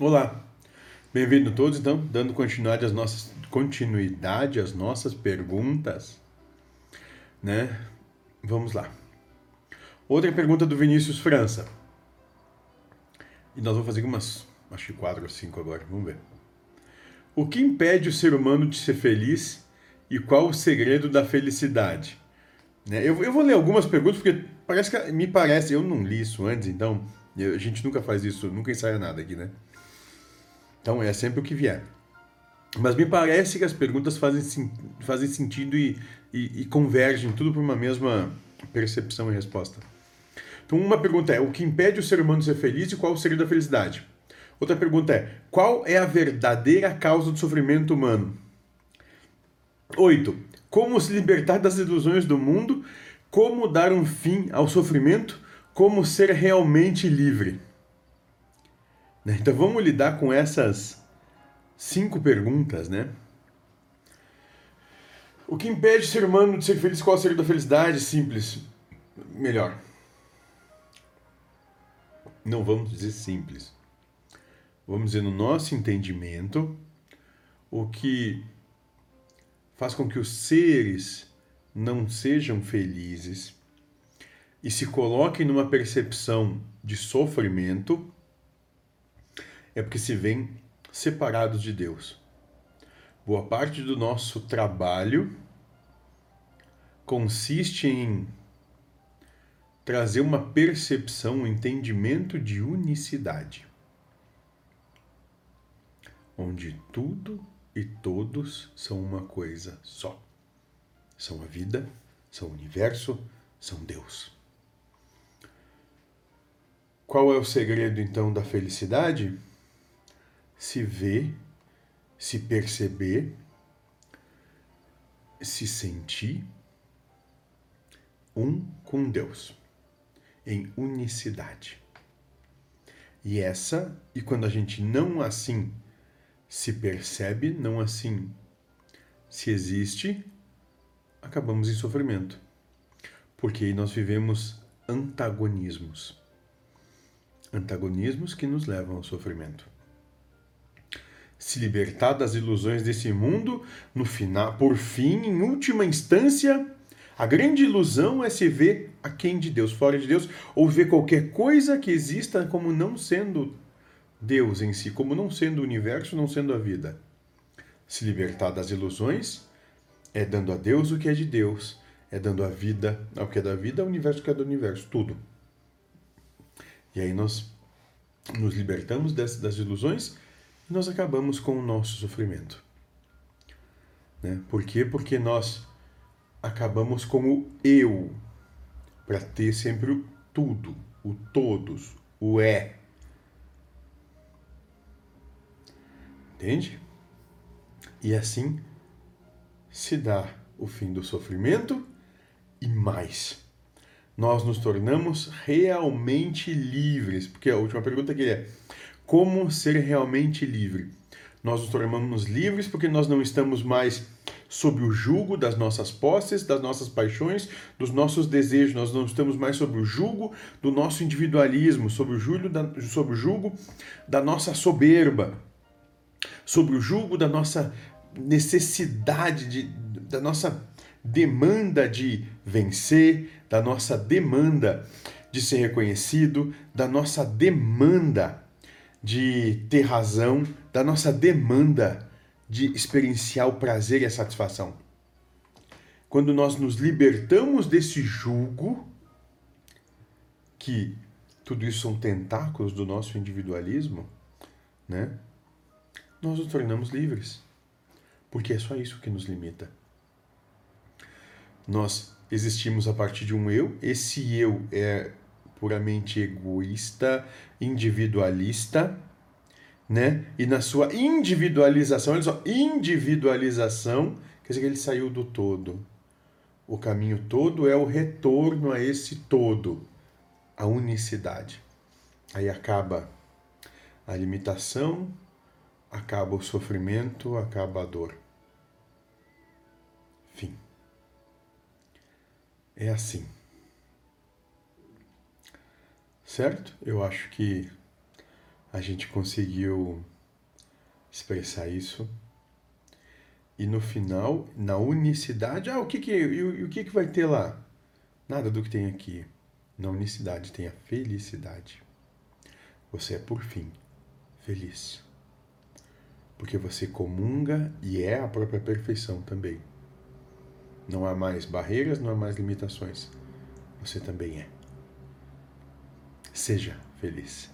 Olá, bem-vindo todos, então, dando continuidade às nossas, continuidade às nossas perguntas, né? Vamos lá. Outra pergunta do Vinícius França. E nós vamos fazer umas, acho que quatro ou cinco agora, vamos ver. O que impede o ser humano de ser feliz e qual o segredo da felicidade? Né? Eu, eu vou ler algumas perguntas porque parece que me parece, eu não li isso antes, então a gente nunca faz isso, nunca ensaia nada aqui, né? Então é sempre o que vier. Mas me parece que as perguntas fazem, fazem sentido e, e, e convergem tudo para uma mesma percepção e resposta. Então, uma pergunta é: o que impede o ser humano de ser feliz e qual o segredo da felicidade? Outra pergunta é: qual é a verdadeira causa do sofrimento humano? 8. Como se libertar das ilusões do mundo? Como dar um fim ao sofrimento? Como ser realmente livre? Né? Então vamos lidar com essas cinco perguntas, né? O que impede o ser humano de ser feliz? Qual seria da felicidade? Simples. Melhor. Não vamos dizer simples. Vamos dizer, no nosso entendimento, o que faz com que os seres não sejam felizes e se coloquem numa percepção de sofrimento é porque se vêm separados de Deus. Boa parte do nosso trabalho consiste em trazer uma percepção, um entendimento de unicidade, onde tudo e todos são uma coisa só. São a vida, são o universo, são Deus. Qual é o segredo então da felicidade? Se ver, se perceber, se sentir um com Deus, em unicidade. E essa, e quando a gente não assim se percebe, não assim se existe, acabamos em sofrimento. Porque nós vivemos antagonismos. Antagonismos que nos levam ao sofrimento se libertar das ilusões desse mundo, no final, por fim, em última instância, a grande ilusão é se ver aquém de Deus, fora de Deus, ou ver qualquer coisa que exista como não sendo Deus em si, como não sendo o universo, não sendo a vida. Se libertar das ilusões é dando a Deus o que é de Deus, é dando a vida ao que é da vida, ao universo que é do universo, tudo. E aí nós nos libertamos das, das ilusões nós acabamos com o nosso sofrimento. Né? Por quê? Porque nós acabamos com o eu, para ter sempre o tudo, o todos, o é. Entende? E assim se dá o fim do sofrimento e mais. Nós nos tornamos realmente livres. Porque a última pergunta que é: como ser realmente livre? Nós nos tornamos livres porque nós não estamos mais sob o jugo das nossas posses, das nossas paixões, dos nossos desejos. Nós não estamos mais sob o jugo do nosso individualismo, sob o jugo da, sob o jugo da nossa soberba, sob o jugo da nossa necessidade, de, da nossa demanda de vencer, da nossa demanda de ser reconhecido, da nossa demanda de ter razão, da nossa demanda de experienciar o prazer e a satisfação. Quando nós nos libertamos desse julgo, que tudo isso são tentáculos do nosso individualismo, né? Nós nos tornamos livres. Porque é só isso que nos limita. Nós existimos a partir de um eu, esse eu é puramente egoísta, individualista, né? E na sua individualização, olha só, individualização, quer dizer que ele saiu do todo. O caminho todo é o retorno a esse todo, a unicidade. Aí acaba a limitação, acaba o sofrimento, acaba a dor. Fim. É assim certo? Eu acho que a gente conseguiu expressar isso. E no final, na unicidade, ah, o que que, e, o que, que vai ter lá? Nada do que tem aqui. Na unicidade tem a felicidade. Você é, por fim, feliz. Porque você comunga e é a própria perfeição também. Não há mais barreiras, não há mais limitações. Você também é. Seja feliz.